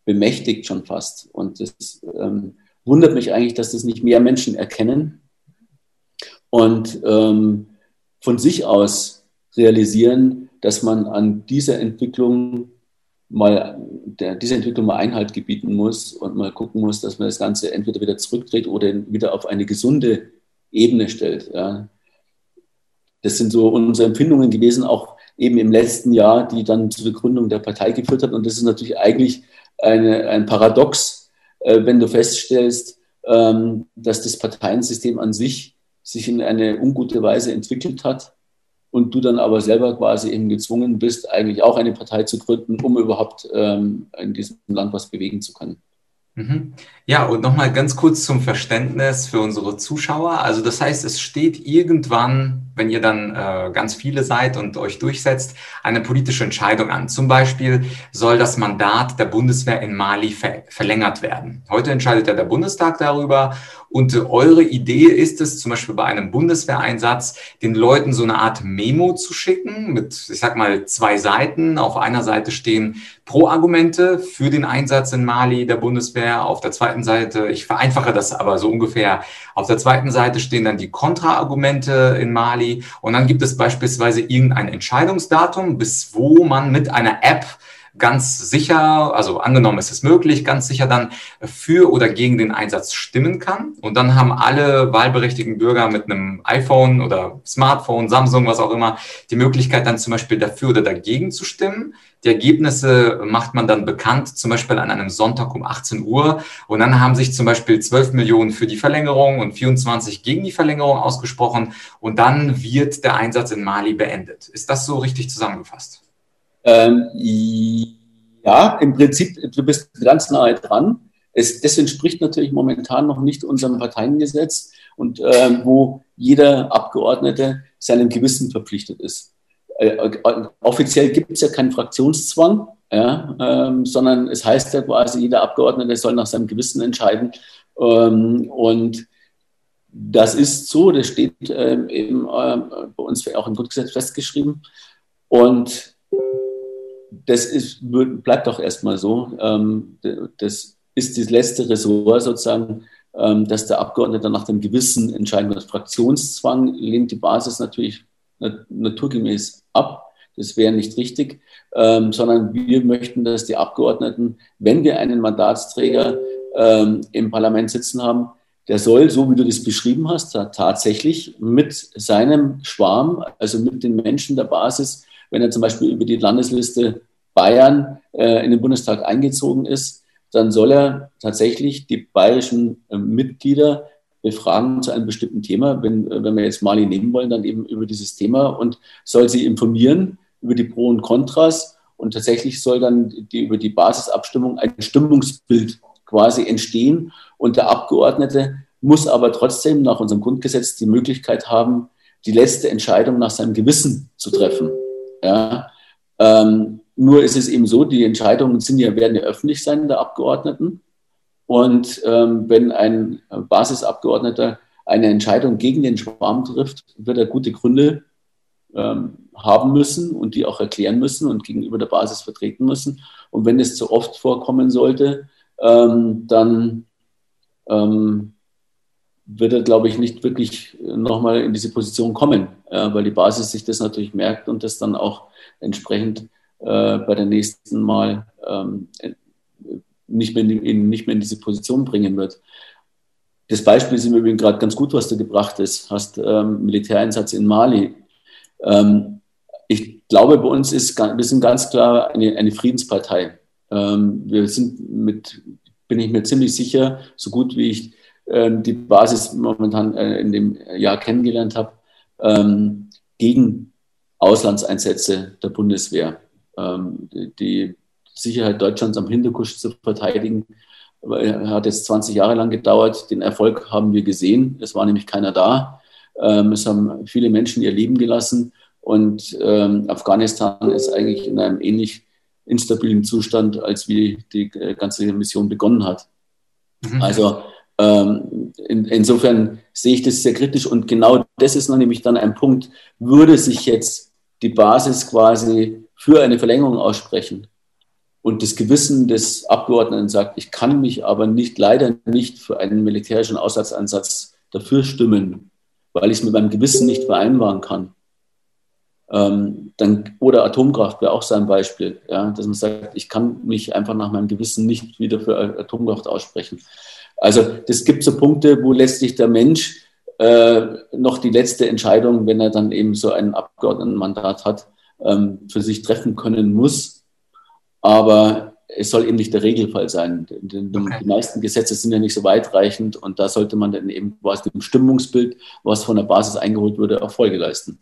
bemächtigt schon fast. Und das ähm, wundert mich eigentlich, dass das nicht mehr Menschen erkennen und ähm, von sich aus realisieren, dass man an dieser Entwicklung mal der, dieser Entwicklung mal Einhalt gebieten muss und mal gucken muss, dass man das Ganze entweder wieder zurückdreht oder wieder auf eine gesunde Ebene stellt. Ja. Das sind so unsere Empfindungen gewesen, auch eben im letzten Jahr, die dann zur Gründung der Partei geführt hat. Und das ist natürlich eigentlich eine, ein Paradox, äh, wenn du feststellst, ähm, dass das Parteiensystem an sich sich in eine ungute Weise entwickelt hat und du dann aber selber quasi eben gezwungen bist, eigentlich auch eine Partei zu gründen, um überhaupt ähm, in diesem Land was bewegen zu können. Mhm. Ja, und nochmal ganz kurz zum Verständnis für unsere Zuschauer. Also das heißt, es steht irgendwann, wenn ihr dann äh, ganz viele seid und euch durchsetzt, eine politische Entscheidung an. Zum Beispiel soll das Mandat der Bundeswehr in Mali ver verlängert werden. Heute entscheidet ja der Bundestag darüber und eure Idee ist es, zum Beispiel bei einem Bundeswehreinsatz, den Leuten so eine Art Memo zu schicken mit, ich sag mal, zwei Seiten. Auf einer Seite stehen Pro-Argumente für den Einsatz in Mali der Bundeswehr. Auf der zweiten Seite, ich vereinfache das aber so ungefähr, auf der zweiten Seite stehen dann die Kontra-Argumente in Mali. Und dann gibt es beispielsweise irgendein Entscheidungsdatum, bis wo man mit einer App ganz sicher, also angenommen ist es möglich, ganz sicher dann für oder gegen den Einsatz stimmen kann. Und dann haben alle wahlberechtigten Bürger mit einem iPhone oder Smartphone, Samsung, was auch immer, die Möglichkeit dann zum Beispiel dafür oder dagegen zu stimmen. Die Ergebnisse macht man dann bekannt, zum Beispiel an einem Sonntag um 18 Uhr. Und dann haben sich zum Beispiel 12 Millionen für die Verlängerung und 24 gegen die Verlängerung ausgesprochen. Und dann wird der Einsatz in Mali beendet. Ist das so richtig zusammengefasst? Ähm, ja, im Prinzip, du bist ganz nahe dran. Es, das entspricht natürlich momentan noch nicht unserem Parteiengesetz und äh, wo jeder Abgeordnete seinem Gewissen verpflichtet ist. Äh, äh, offiziell gibt es ja keinen Fraktionszwang, ja, ähm, sondern es heißt ja quasi, jeder Abgeordnete soll nach seinem Gewissen entscheiden. Ähm, und das ist so, das steht ähm, eben äh, bei uns auch im Grundgesetz festgeschrieben. Und das ist, bleibt doch erstmal so. Ähm, das ist das letzte Ressort sozusagen, ähm, dass der Abgeordnete nach dem Gewissen entscheiden wird. Fraktionszwang lehnt die Basis natürlich naturgemäß ab. Das wäre nicht richtig, ähm, sondern wir möchten, dass die Abgeordneten, wenn wir einen Mandatsträger im Parlament sitzen haben, der soll, so wie du das beschrieben hast, tatsächlich mit seinem Schwarm, also mit den Menschen der Basis, wenn er zum Beispiel über die Landesliste Bayern äh, in den Bundestag eingezogen ist, dann soll er tatsächlich die bayerischen äh, Mitglieder befragen zu einem bestimmten Thema. Wenn, äh, wenn wir jetzt Mali nehmen wollen, dann eben über dieses Thema und soll sie informieren über die Pro und Kontras. Und tatsächlich soll dann die, über die Basisabstimmung ein Stimmungsbild quasi entstehen. Und der Abgeordnete muss aber trotzdem nach unserem Grundgesetz die Möglichkeit haben, die letzte Entscheidung nach seinem Gewissen zu treffen. Ja? Ähm, nur ist es eben so, die Entscheidungen sind ja, werden ja öffentlich sein der Abgeordneten. Und ähm, wenn ein Basisabgeordneter eine Entscheidung gegen den Schwarm trifft, wird er gute Gründe ähm, haben müssen und die auch erklären müssen und gegenüber der Basis vertreten müssen. Und wenn es zu oft vorkommen sollte, ähm, dann ähm, wird er, glaube ich, nicht wirklich nochmal in diese Position kommen, äh, weil die Basis sich das natürlich merkt und das dann auch entsprechend äh, bei der nächsten Mal ähm, nicht, mehr in, nicht mehr in diese Position bringen wird. Das Beispiel ist im Übrigen gerade ganz gut, was du gebracht hast, hast ähm, Militäreinsatz in Mali. Ähm, ich glaube, bei uns ist, wir sind ganz klar eine, eine Friedenspartei. Ähm, wir sind mit, bin ich mir ziemlich sicher, so gut wie ich die Basis momentan äh, in dem Jahr kennengelernt habe, ähm, gegen Auslandseinsätze der Bundeswehr. Ähm, die Sicherheit Deutschlands am Hinterkusch zu verteidigen, hat jetzt 20 Jahre lang gedauert. Den Erfolg haben wir gesehen. Es war nämlich keiner da. Ähm, es haben viele Menschen ihr Leben gelassen und ähm, Afghanistan ist eigentlich in einem ähnlich instabilen Zustand, als wie die äh, ganze Mission begonnen hat. Mhm. Also ähm, in, insofern sehe ich das sehr kritisch und genau das ist noch nämlich dann ein Punkt, würde sich jetzt die Basis quasi für eine Verlängerung aussprechen und das Gewissen des Abgeordneten sagt, ich kann mich aber nicht, leider nicht für einen militärischen Auslandsansatz dafür stimmen, weil ich es mit meinem Gewissen nicht vereinbaren kann. Ähm, dann, oder Atomkraft wäre auch so ein Beispiel, ja, dass man sagt, ich kann mich einfach nach meinem Gewissen nicht wieder für Atomkraft aussprechen. Also das gibt so Punkte, wo letztlich der Mensch äh, noch die letzte Entscheidung, wenn er dann eben so ein Abgeordnetenmandat hat, ähm, für sich treffen können muss. Aber es soll eben nicht der Regelfall sein. Die, okay. meisten Gesetze sind ja nicht so weitreichend und da sollte man dann eben was dem Stimmungsbild, was von der Basis eingeholt wurde, auch Folge leisten.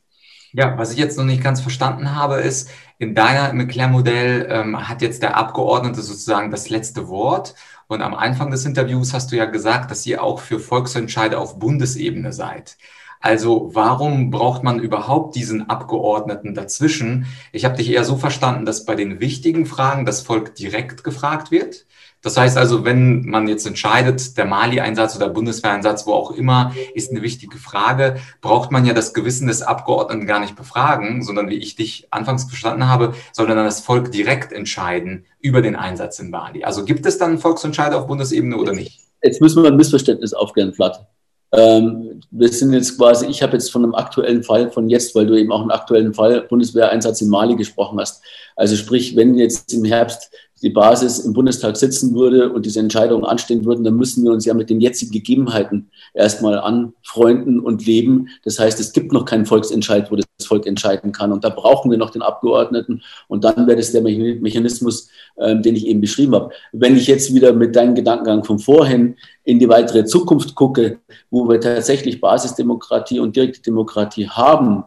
Ja, was ich jetzt noch nicht ganz verstanden habe, ist, in deiner McClare-Modell ähm, hat jetzt der Abgeordnete sozusagen das letzte Wort und am Anfang des Interviews hast du ja gesagt, dass ihr auch für Volksentscheide auf Bundesebene seid. Also warum braucht man überhaupt diesen Abgeordneten dazwischen? Ich habe dich eher so verstanden, dass bei den wichtigen Fragen das Volk direkt gefragt wird das heißt also, wenn man jetzt entscheidet, der Mali-Einsatz oder Bundeswehreinsatz, wo auch immer, ist eine wichtige Frage, braucht man ja das Gewissen des Abgeordneten gar nicht befragen, sondern wie ich dich anfangs verstanden habe, soll dann das Volk direkt entscheiden über den Einsatz in Mali. Also gibt es dann Volksentscheide auf Bundesebene oder nicht? Jetzt müssen wir ein Missverständnis aufklären, Flatt. Ähm, wir sind jetzt quasi, ich habe jetzt von einem aktuellen Fall von jetzt, weil du eben auch einen aktuellen Fall Bundeswehreinsatz in Mali gesprochen hast. Also sprich, wenn jetzt im Herbst die Basis im Bundestag sitzen würde und diese Entscheidungen anstehen würden, dann müssen wir uns ja mit den jetzigen Gegebenheiten erstmal anfreunden und leben. Das heißt, es gibt noch keinen Volksentscheid, wo das Volk entscheiden kann. Und da brauchen wir noch den Abgeordneten. Und dann wäre das der Mechanismus, ähm, den ich eben beschrieben habe. Wenn ich jetzt wieder mit deinem Gedankengang von vorhin in die weitere Zukunft gucke, wo wir tatsächlich Basisdemokratie und direkte Demokratie haben,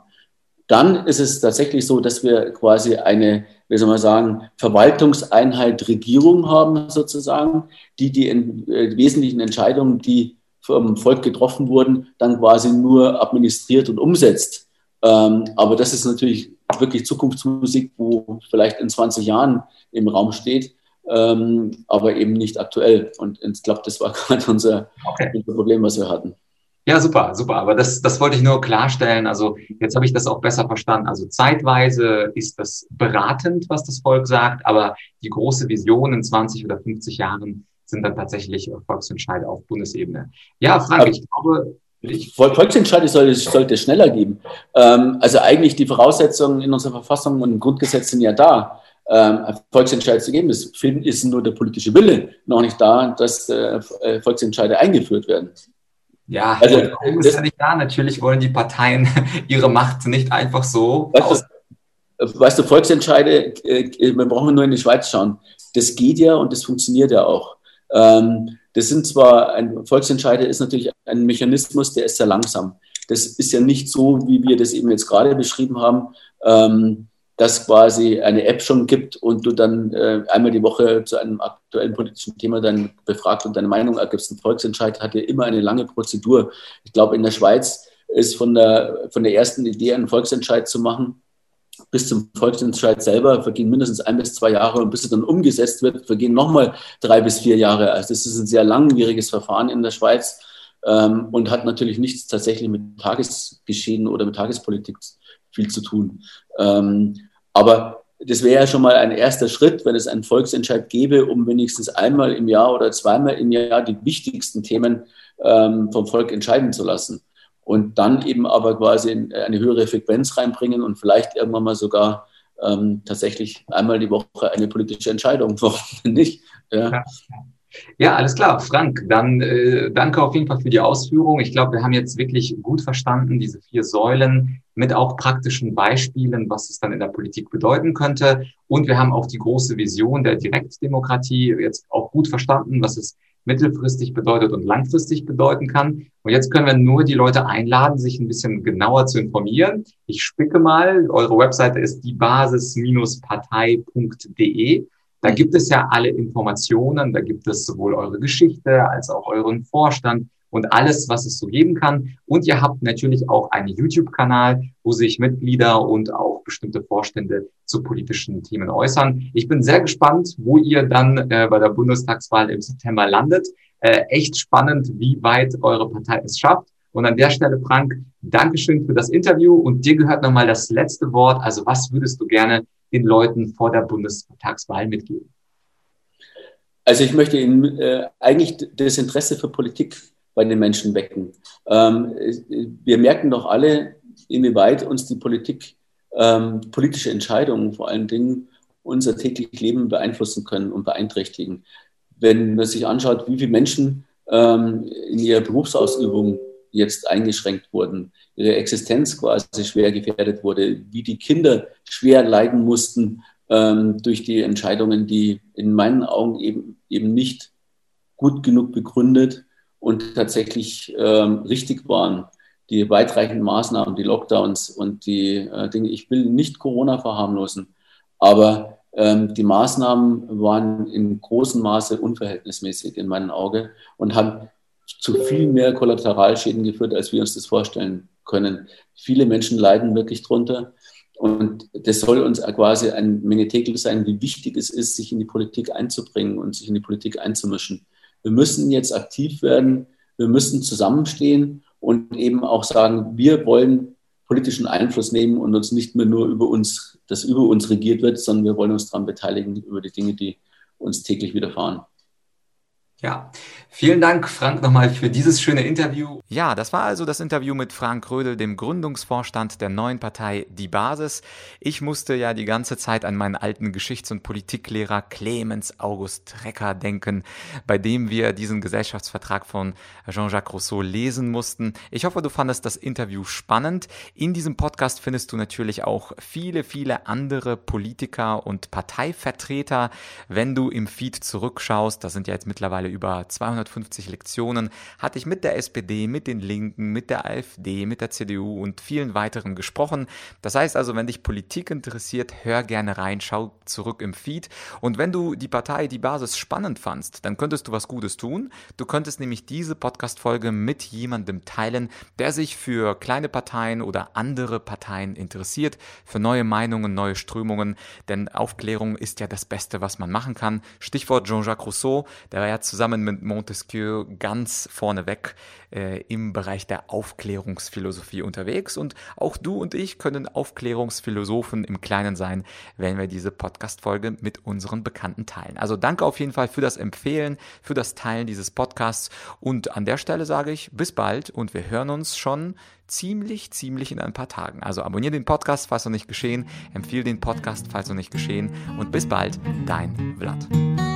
dann ist es tatsächlich so, dass wir quasi eine, wie soll man sagen, Verwaltungseinheit Regierung haben, sozusagen, die die äh, wesentlichen Entscheidungen, die vom Volk getroffen wurden, dann quasi nur administriert und umsetzt. Ähm, aber das ist natürlich wirklich Zukunftsmusik, wo vielleicht in 20 Jahren im Raum steht, ähm, aber eben nicht aktuell. Und ich glaube, das war gerade unser, okay. unser Problem, was wir hatten. Ja, super, super. Aber das, das wollte ich nur klarstellen. Also jetzt habe ich das auch besser verstanden. Also zeitweise ist das beratend, was das Volk sagt, aber die große Vision in 20 oder 50 Jahren sind dann tatsächlich Volksentscheide auf Bundesebene. Ja, Frank, ich glaube, ich, Volksentscheide sollte, sollte es schneller geben. Ähm, also eigentlich die Voraussetzungen in unserer Verfassung und im Grundgesetz sind ja da, ähm, Volksentscheid zu geben. Es ist nur der politische Wille noch nicht da, dass äh, Volksentscheide eingeführt werden. Ja, also, ist ja nicht da? Natürlich wollen die Parteien ihre Macht nicht einfach so. Weißt du, weißt du Volksentscheide, äh, wir brauchen nur in die Schweiz schauen. Das geht ja und das funktioniert ja auch. Ähm, das sind zwar, ein Volksentscheide ist natürlich ein Mechanismus, der ist sehr langsam. Das ist ja nicht so, wie wir das eben jetzt gerade beschrieben haben. Dass quasi eine App schon gibt und du dann äh, einmal die Woche zu einem aktuellen politischen Thema dann befragt und deine Meinung ergibst. Ein Volksentscheid hat ja immer eine lange Prozedur. Ich glaube, in der Schweiz ist von der, von der ersten Idee, einen Volksentscheid zu machen, bis zum Volksentscheid selber vergehen mindestens ein bis zwei Jahre und bis es dann umgesetzt wird, vergehen nochmal drei bis vier Jahre. Also das ist ein sehr langwieriges Verfahren in der Schweiz ähm, und hat natürlich nichts tatsächlich mit Tagesgeschehen oder mit Tagespolitik viel zu tun. Ähm, aber das wäre ja schon mal ein erster Schritt, wenn es einen Volksentscheid gäbe, um wenigstens einmal im Jahr oder zweimal im Jahr die wichtigsten Themen ähm, vom Volk entscheiden zu lassen. Und dann eben aber quasi eine höhere Frequenz reinbringen und vielleicht irgendwann mal sogar ähm, tatsächlich einmal die Woche eine politische Entscheidung. Warum nicht? Ja. ja. Ja, alles klar. Frank, dann äh, danke auf jeden Fall für die Ausführung. Ich glaube, wir haben jetzt wirklich gut verstanden, diese vier Säulen mit auch praktischen Beispielen, was es dann in der Politik bedeuten könnte. Und wir haben auch die große Vision der Direktdemokratie jetzt auch gut verstanden, was es mittelfristig bedeutet und langfristig bedeuten kann. Und jetzt können wir nur die Leute einladen, sich ein bisschen genauer zu informieren. Ich spicke mal, eure Webseite ist diebasis-partei.de. Da gibt es ja alle Informationen, da gibt es sowohl eure Geschichte als auch euren Vorstand und alles, was es so geben kann. Und ihr habt natürlich auch einen YouTube-Kanal, wo sich Mitglieder und auch bestimmte Vorstände zu politischen Themen äußern. Ich bin sehr gespannt, wo ihr dann äh, bei der Bundestagswahl im September landet. Äh, echt spannend, wie weit eure Partei es schafft. Und an der Stelle, Frank, Dankeschön für das Interview und dir gehört nochmal das letzte Wort. Also was würdest du gerne den Leuten vor der Bundestagswahl mitgeben? Also ich möchte Ihnen äh, eigentlich das Interesse für Politik bei den Menschen wecken. Ähm, wir merken doch alle, inwieweit uns die Politik, ähm, politische Entscheidungen vor allen Dingen unser tägliches Leben beeinflussen können und beeinträchtigen. Wenn man sich anschaut, wie viele Menschen ähm, in ihrer Berufsausübung jetzt eingeschränkt wurden, ihre Existenz quasi schwer gefährdet wurde, wie die Kinder schwer leiden mussten ähm, durch die Entscheidungen, die in meinen Augen eben, eben nicht gut genug begründet und tatsächlich ähm, richtig waren. Die weitreichenden Maßnahmen, die Lockdowns und die äh, Dinge. Ich will nicht Corona verharmlosen, aber ähm, die Maßnahmen waren in großem Maße unverhältnismäßig in meinen Augen und haben zu viel mehr Kollateralschäden geführt, als wir uns das vorstellen können. Viele Menschen leiden wirklich drunter. Und das soll uns quasi ein Menetekel sein, wie wichtig es ist, sich in die Politik einzubringen und sich in die Politik einzumischen. Wir müssen jetzt aktiv werden, wir müssen zusammenstehen und eben auch sagen, wir wollen politischen Einfluss nehmen und uns nicht mehr nur über uns, das über uns regiert wird, sondern wir wollen uns daran beteiligen über die Dinge, die uns täglich widerfahren. Ja, vielen Dank, Frank, nochmal für dieses schöne Interview. Ja, das war also das Interview mit Frank Rödel, dem Gründungsvorstand der neuen Partei Die Basis. Ich musste ja die ganze Zeit an meinen alten Geschichts- und Politiklehrer Clemens August Recker denken, bei dem wir diesen Gesellschaftsvertrag von Jean-Jacques Rousseau lesen mussten. Ich hoffe, du fandest das Interview spannend. In diesem Podcast findest du natürlich auch viele, viele andere Politiker und Parteivertreter. Wenn du im Feed zurückschaust, da sind ja jetzt mittlerweile über 250 Lektionen, hatte ich mit der SPD, mit den Linken, mit der AfD, mit der CDU und vielen weiteren gesprochen. Das heißt also, wenn dich Politik interessiert, hör gerne rein, schau zurück im Feed. Und wenn du die Partei, die Basis spannend fandst, dann könntest du was Gutes tun. Du könntest nämlich diese Podcast-Folge mit jemandem teilen, der sich für kleine Parteien oder andere Parteien interessiert, für neue Meinungen, neue Strömungen, denn Aufklärung ist ja das Beste, was man machen kann. Stichwort Jean-Jacques Rousseau, der war ja zusammen zusammen mit Montesquieu ganz vorneweg äh, im Bereich der Aufklärungsphilosophie unterwegs. Und auch du und ich können Aufklärungsphilosophen im Kleinen sein, wenn wir diese Podcast-Folge mit unseren Bekannten teilen. Also danke auf jeden Fall für das Empfehlen, für das Teilen dieses Podcasts. Und an der Stelle sage ich bis bald und wir hören uns schon ziemlich, ziemlich in ein paar Tagen. Also abonniere den Podcast, falls noch nicht geschehen, empfehle den Podcast, falls noch nicht geschehen und bis bald, dein Vlad.